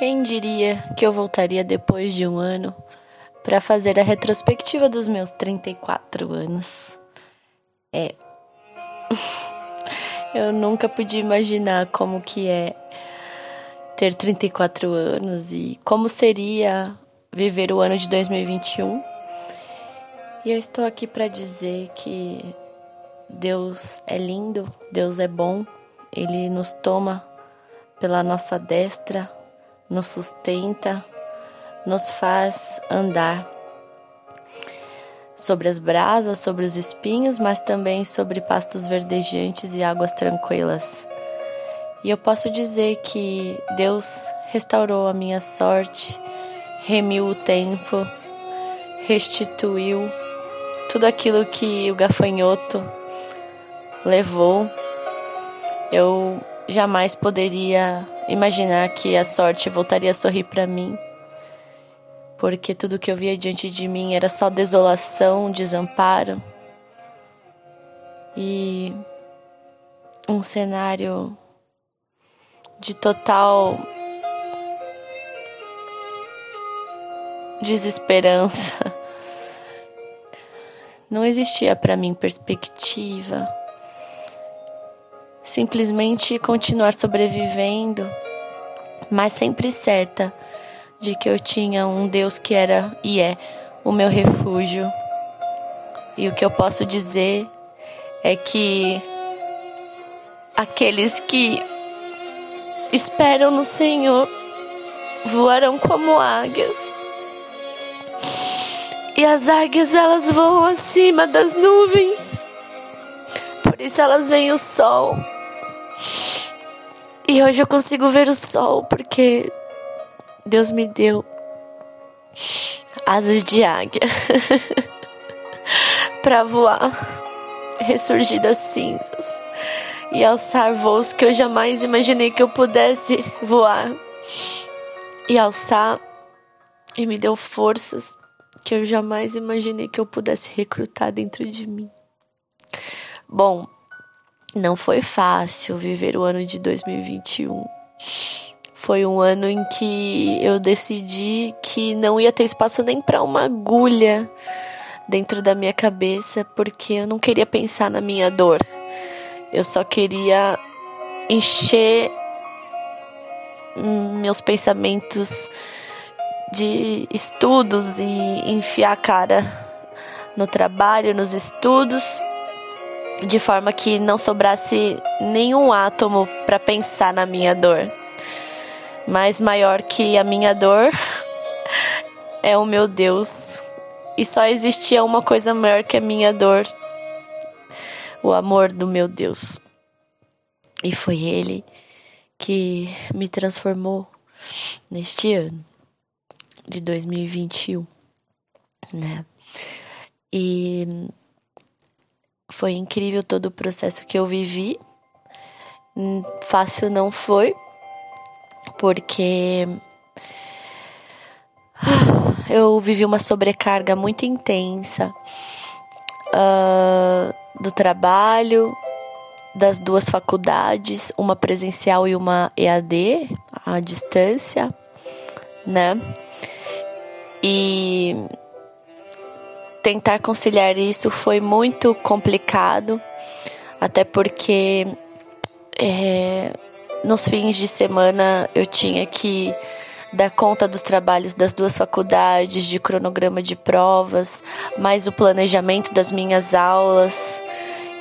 Quem diria que eu voltaria depois de um ano para fazer a retrospectiva dos meus 34 anos? É. eu nunca podia imaginar como que é ter 34 anos e como seria viver o ano de 2021. E eu estou aqui para dizer que Deus é lindo, Deus é bom, Ele nos toma pela nossa destra nos sustenta, nos faz andar sobre as brasas, sobre os espinhos, mas também sobre pastos verdejantes e águas tranquilas. E eu posso dizer que Deus restaurou a minha sorte, remiu o tempo, restituiu tudo aquilo que o gafanhoto levou. Eu jamais poderia imaginar que a sorte voltaria a sorrir para mim, porque tudo que eu via diante de mim era só desolação, desamparo. E um cenário de total desesperança. Não existia para mim perspectiva simplesmente continuar sobrevivendo, mas sempre certa de que eu tinha um Deus que era e é o meu refúgio. E o que eu posso dizer é que aqueles que esperam no Senhor voarão como águias. E as águias elas voam acima das nuvens. Por isso elas veem o sol. E hoje eu consigo ver o sol porque Deus me deu asas de águia para voar, ressurgir das cinzas e alçar voos que eu jamais imaginei que eu pudesse voar e alçar e me deu forças que eu jamais imaginei que eu pudesse recrutar dentro de mim. Bom, não foi fácil viver o ano de 2021. Foi um ano em que eu decidi que não ia ter espaço nem para uma agulha dentro da minha cabeça, porque eu não queria pensar na minha dor. Eu só queria encher meus pensamentos de estudos e enfiar a cara no trabalho, nos estudos de forma que não sobrasse nenhum átomo para pensar na minha dor. Mas maior que a minha dor é o meu Deus. E só existia uma coisa maior que a minha dor: o amor do meu Deus. E foi Ele que me transformou neste ano de 2021, né? E foi incrível todo o processo que eu vivi. Hum, fácil não foi, porque eu vivi uma sobrecarga muito intensa uh, do trabalho, das duas faculdades, uma presencial e uma EAD, à distância, né? E tentar conciliar isso foi muito complicado, até porque é, nos fins de semana eu tinha que dar conta dos trabalhos das duas faculdades, de cronograma de provas, mais o planejamento das minhas aulas.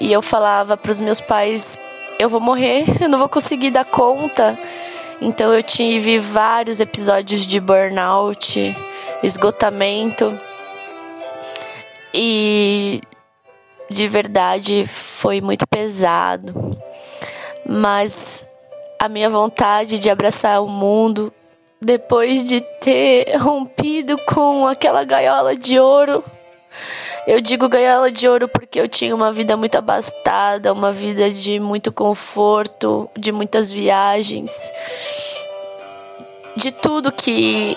E eu falava para os meus pais: eu vou morrer, eu não vou conseguir dar conta. Então eu tive vários episódios de burnout, esgotamento. E de verdade foi muito pesado. Mas a minha vontade de abraçar o mundo depois de ter rompido com aquela gaiola de ouro. Eu digo gaiola de ouro porque eu tinha uma vida muito abastada, uma vida de muito conforto, de muitas viagens, de tudo que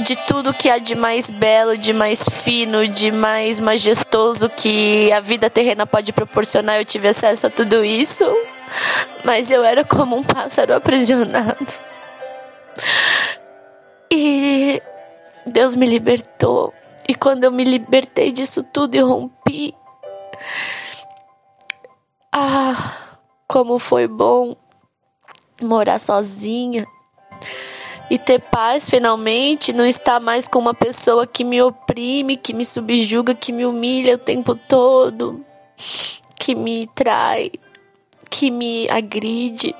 de tudo que há de mais belo, de mais fino, de mais majestoso que a vida terrena pode proporcionar. Eu tive acesso a tudo isso, mas eu era como um pássaro aprisionado. E Deus me libertou. E quando eu me libertei disso tudo e rompi, ah, como foi bom morar sozinha e ter paz finalmente, não estar mais com uma pessoa que me oprime, que me subjuga, que me humilha o tempo todo, que me trai, que me agride.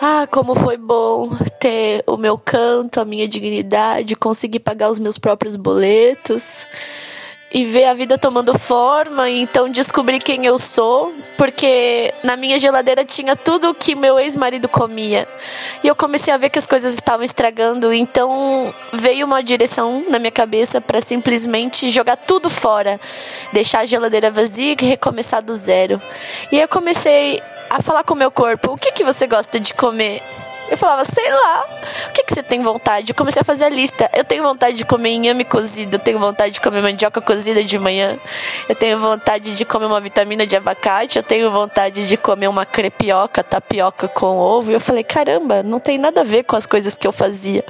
Ah, como foi bom ter o meu canto, a minha dignidade, conseguir pagar os meus próprios boletos e ver a vida tomando forma, e então descobrir quem eu sou, porque na minha geladeira tinha tudo o que meu ex-marido comia. E eu comecei a ver que as coisas estavam estragando, então veio uma direção na minha cabeça para simplesmente jogar tudo fora, deixar a geladeira vazia e recomeçar do zero. E eu comecei a falar com o meu corpo: "O que que você gosta de comer?" Eu falava, sei lá, que, você tem vontade? Eu comecei a fazer a lista. Eu tenho vontade de comer inhame cozido, eu tenho vontade de comer mandioca cozida de manhã, eu tenho vontade de comer uma vitamina de abacate, eu tenho vontade de comer uma crepioca, tapioca com ovo. E eu falei, caramba, não tem nada a ver com as coisas que eu fazia.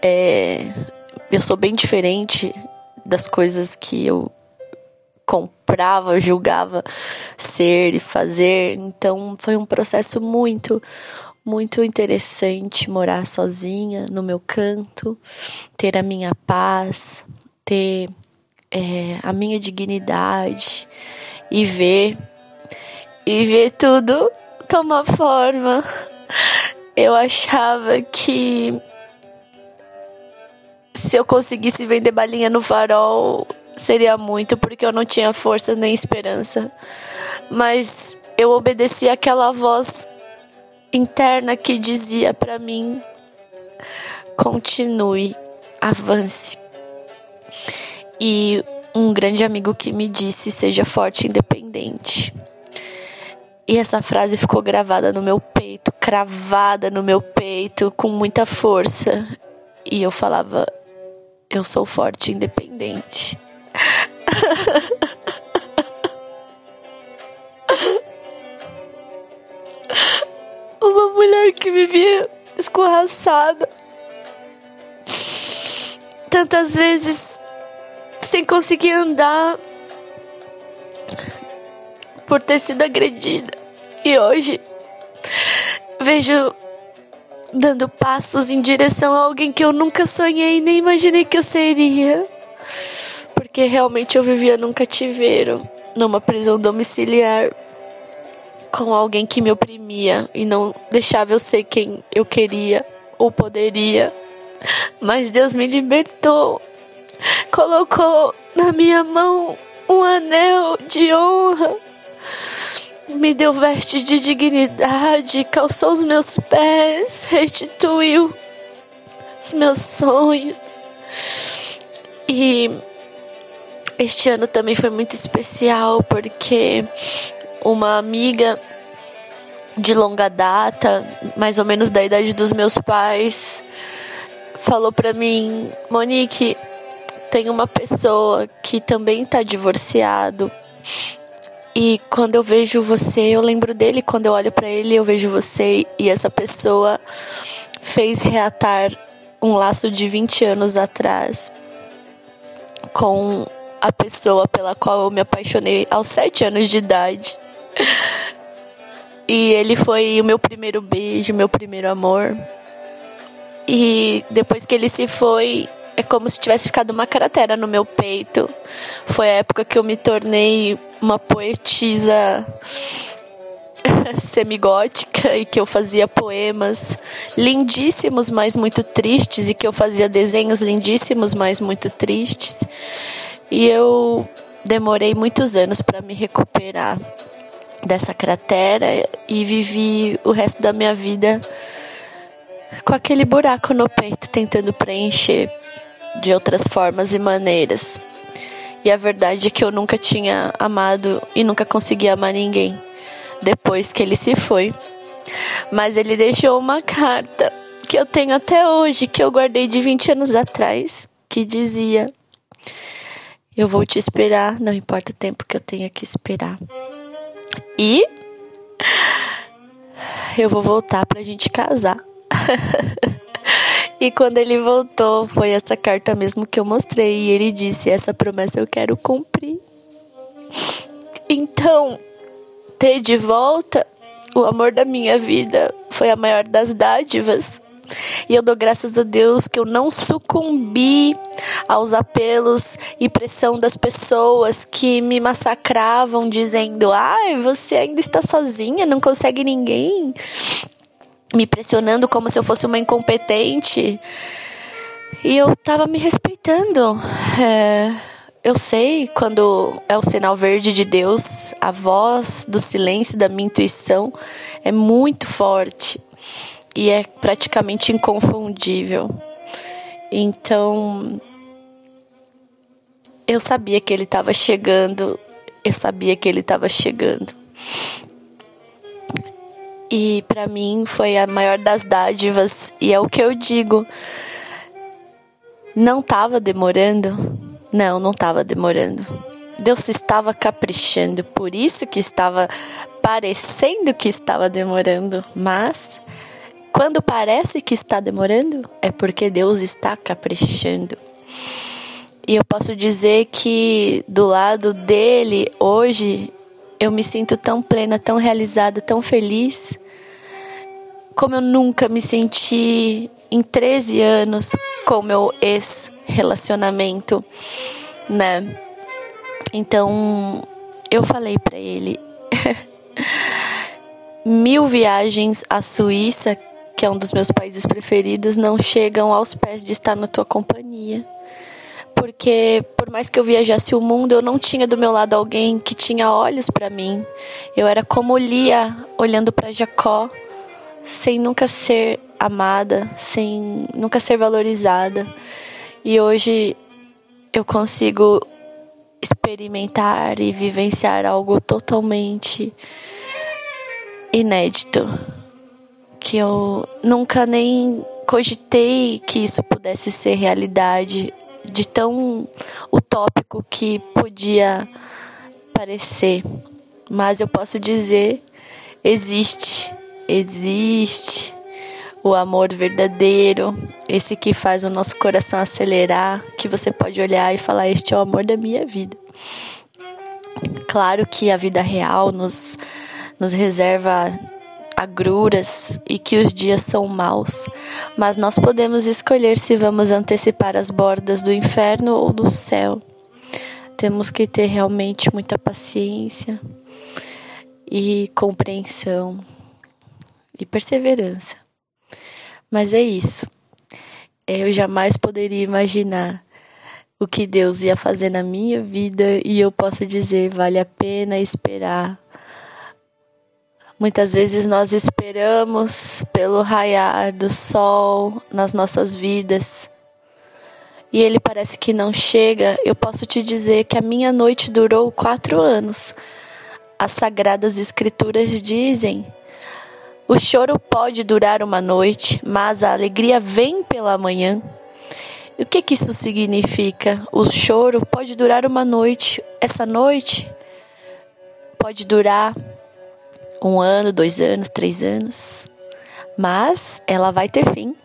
É, eu sou bem diferente das coisas que eu comprava, julgava ser e fazer. Então foi um processo muito, muito interessante morar sozinha no meu canto, ter a minha paz, ter é, a minha dignidade e ver e ver tudo tomar forma. Eu achava que se eu conseguisse vender balinha no farol seria muito, porque eu não tinha força nem esperança. Mas eu obedeci aquela voz interna que dizia para mim: continue, avance. E um grande amigo que me disse: seja forte e independente. E essa frase ficou gravada no meu peito, cravada no meu peito, com muita força. E eu falava: eu sou forte e independente. mulher que vivia escorraçada. Tantas vezes sem conseguir andar por ter sido agredida. E hoje vejo dando passos em direção a alguém que eu nunca sonhei nem imaginei que eu seria. Porque realmente eu vivia num cativeiro, numa prisão domiciliar com alguém que me oprimia e não deixava eu ser quem eu queria ou poderia. Mas Deus me libertou, colocou na minha mão um anel de honra, me deu vestes de dignidade, calçou os meus pés, restituiu os meus sonhos. E este ano também foi muito especial porque uma amiga de longa data, mais ou menos da idade dos meus pais, falou para mim: Monique, tem uma pessoa que também tá divorciado. E quando eu vejo você, eu lembro dele. Quando eu olho para ele, eu vejo você. E essa pessoa fez reatar um laço de 20 anos atrás com a pessoa pela qual eu me apaixonei aos 7 anos de idade. E ele foi o meu primeiro beijo, meu primeiro amor. E depois que ele se foi, é como se tivesse ficado uma cratera no meu peito. Foi a época que eu me tornei uma poetisa semigótica e que eu fazia poemas lindíssimos, mas muito tristes, e que eu fazia desenhos lindíssimos, mas muito tristes. E eu demorei muitos anos para me recuperar dessa cratera e vivi o resto da minha vida com aquele buraco no peito tentando preencher de outras formas e maneiras. E a verdade é que eu nunca tinha amado e nunca consegui amar ninguém depois que ele se foi. Mas ele deixou uma carta que eu tenho até hoje, que eu guardei de 20 anos atrás, que dizia: Eu vou te esperar, não importa o tempo que eu tenha que esperar. E eu vou voltar pra gente casar. e quando ele voltou, foi essa carta mesmo que eu mostrei. E ele disse: Essa promessa eu quero cumprir. Então, ter de volta o amor da minha vida foi a maior das dádivas. E eu dou graças a Deus que eu não sucumbi aos apelos e pressão das pessoas que me massacravam, dizendo: ai, você ainda está sozinha, não consegue ninguém. Me pressionando como se eu fosse uma incompetente. E eu tava me respeitando. É, eu sei quando é o sinal verde de Deus, a voz do silêncio da minha intuição é muito forte e é praticamente inconfundível. Então, eu sabia que ele estava chegando, eu sabia que ele estava chegando. E para mim foi a maior das dádivas, e é o que eu digo. Não estava demorando? Não, não estava demorando. Deus estava caprichando, por isso que estava parecendo que estava demorando, mas quando parece que está demorando, é porque Deus está caprichando. E eu posso dizer que do lado dele, hoje, eu me sinto tão plena, tão realizada, tão feliz, como eu nunca me senti em 13 anos com meu ex-relacionamento, né? Então, eu falei para ele mil viagens à Suíça que é um dos meus países preferidos, não chegam aos pés de estar na tua companhia. Porque por mais que eu viajasse o mundo, eu não tinha do meu lado alguém que tinha olhos para mim. Eu era como Lia olhando para Jacó, sem nunca ser amada, sem nunca ser valorizada. E hoje eu consigo experimentar e vivenciar algo totalmente inédito que eu nunca nem cogitei que isso pudesse ser realidade, de tão utópico que podia parecer. Mas eu posso dizer: existe, existe o amor verdadeiro, esse que faz o nosso coração acelerar, que você pode olhar e falar: Este é o amor da minha vida. Claro que a vida real nos, nos reserva agruras e que os dias são maus, mas nós podemos escolher se vamos antecipar as bordas do inferno ou do céu. Temos que ter realmente muita paciência e compreensão e perseverança. Mas é isso. Eu jamais poderia imaginar o que Deus ia fazer na minha vida e eu posso dizer, vale a pena esperar Muitas vezes nós esperamos pelo raiar do sol nas nossas vidas e ele parece que não chega. Eu posso te dizer que a minha noite durou quatro anos. As sagradas escrituras dizem: o choro pode durar uma noite, mas a alegria vem pela manhã. E o que, que isso significa? O choro pode durar uma noite. Essa noite pode durar um ano, dois anos, três anos, mas ela vai ter fim.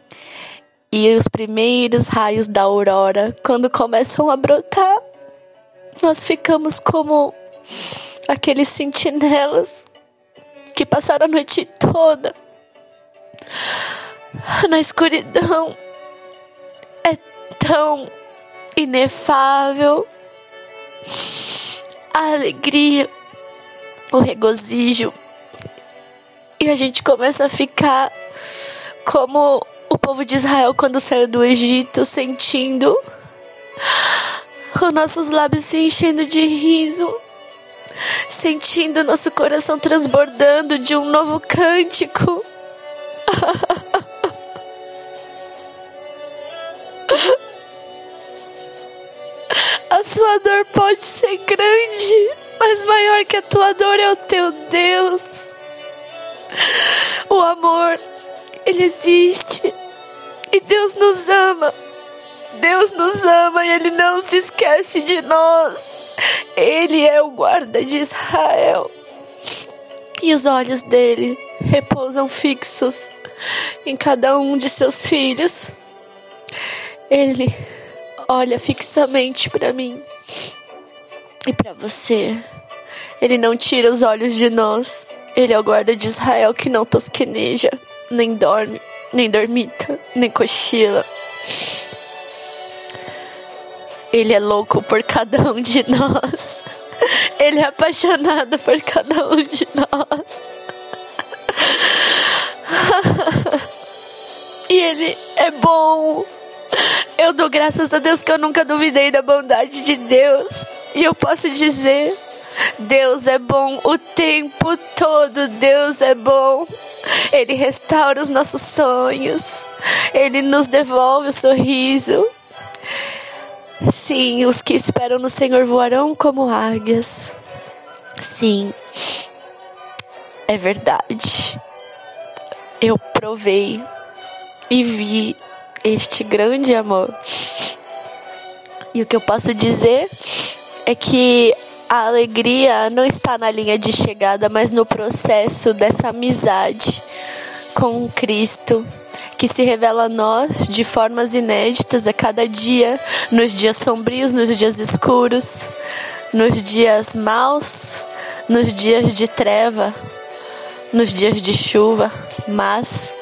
E os primeiros raios da aurora, quando começam a brotar, nós ficamos como aqueles sentinelas que passaram a noite toda na escuridão. É tão inefável a alegria, o regozijo e a gente começa a ficar como o povo de Israel quando saiu do Egito, sentindo os nossos lábios se enchendo de riso, sentindo nosso coração transbordando de um novo cântico. A sua dor pode ser grande, mas maior que a tua dor é o teu Deus. O amor, ele existe. E Deus nos ama. Deus nos ama e Ele não se esquece de nós. Ele é o guarda de Israel. E os olhos dele repousam fixos em cada um de seus filhos. Ele olha fixamente para mim e para você. Ele não tira os olhos de nós. Ele é o guarda de Israel que não tosqueneja, nem dorme, nem dormita, nem cochila. Ele é louco por cada um de nós. Ele é apaixonado por cada um de nós. e Ele é bom. Eu dou graças a Deus que eu nunca duvidei da bondade de Deus. E eu posso dizer: Deus é bom o tempo todo. Deus é bom. Ele restaura os nossos sonhos. Ele nos devolve o sorriso. Sim, os que esperam no Senhor voarão como águias. Sim, é verdade. Eu provei e vi este grande amor. E o que eu posso dizer é que a alegria não está na linha de chegada, mas no processo dessa amizade com Cristo que se revela a nós de formas inéditas a cada dia, nos dias sombrios, nos dias escuros, nos dias maus, nos dias de treva, nos dias de chuva, mas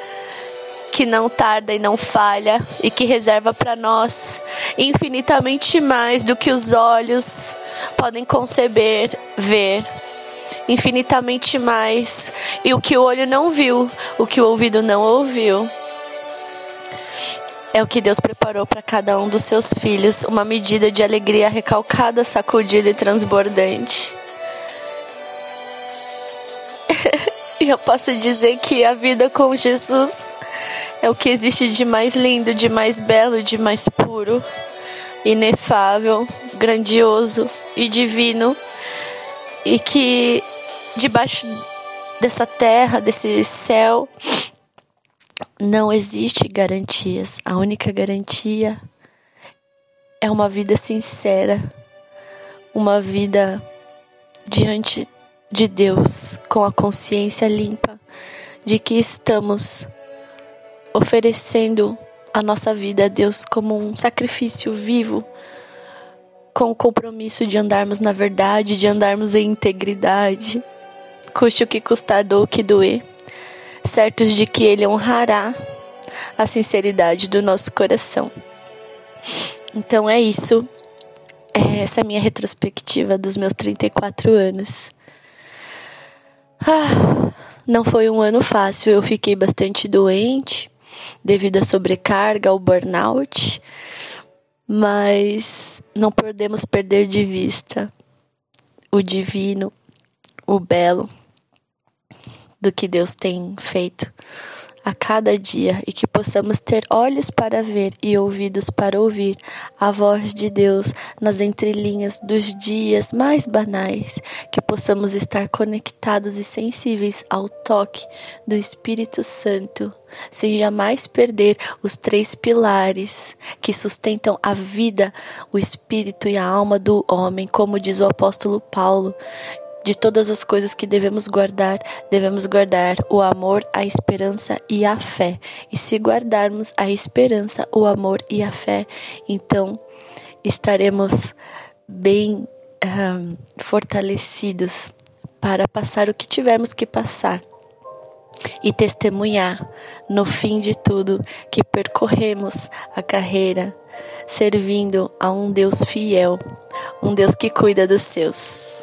que não tarda e não falha e que reserva para nós infinitamente mais do que os olhos podem conceber, ver. Infinitamente mais. E o que o olho não viu, o que o ouvido não ouviu. É o que Deus preparou para cada um dos seus filhos, uma medida de alegria recalcada, sacudida e transbordante. e eu posso dizer que a vida com Jesus é o que existe de mais lindo, de mais belo, de mais puro, inefável, grandioso e divino, e que debaixo dessa terra, desse céu, não existe garantias. A única garantia é uma vida sincera, uma vida diante de Deus, com a consciência limpa de que estamos oferecendo a nossa vida a Deus como um sacrifício vivo, com o compromisso de andarmos na verdade, de andarmos em integridade, custe o que custar, do que doer, certos de que Ele honrará a sinceridade do nosso coração. Então é isso. É essa é a minha retrospectiva dos meus 34 anos. Ah, não foi um ano fácil, eu fiquei bastante doente devido à sobrecarga, ao burnout, mas não podemos perder de vista o divino, o belo do que Deus tem feito a cada dia e que possamos ter olhos para ver e ouvidos para ouvir a voz de Deus nas entrelinhas dos dias mais banais, que possamos estar conectados e sensíveis ao toque do Espírito Santo, sem jamais perder os três pilares que sustentam a vida, o espírito e a alma do homem, como diz o apóstolo Paulo, de todas as coisas que devemos guardar, devemos guardar o amor, a esperança e a fé. E se guardarmos a esperança, o amor e a fé, então estaremos bem um, fortalecidos para passar o que tivermos que passar e testemunhar no fim de tudo que percorremos a carreira servindo a um Deus fiel, um Deus que cuida dos seus.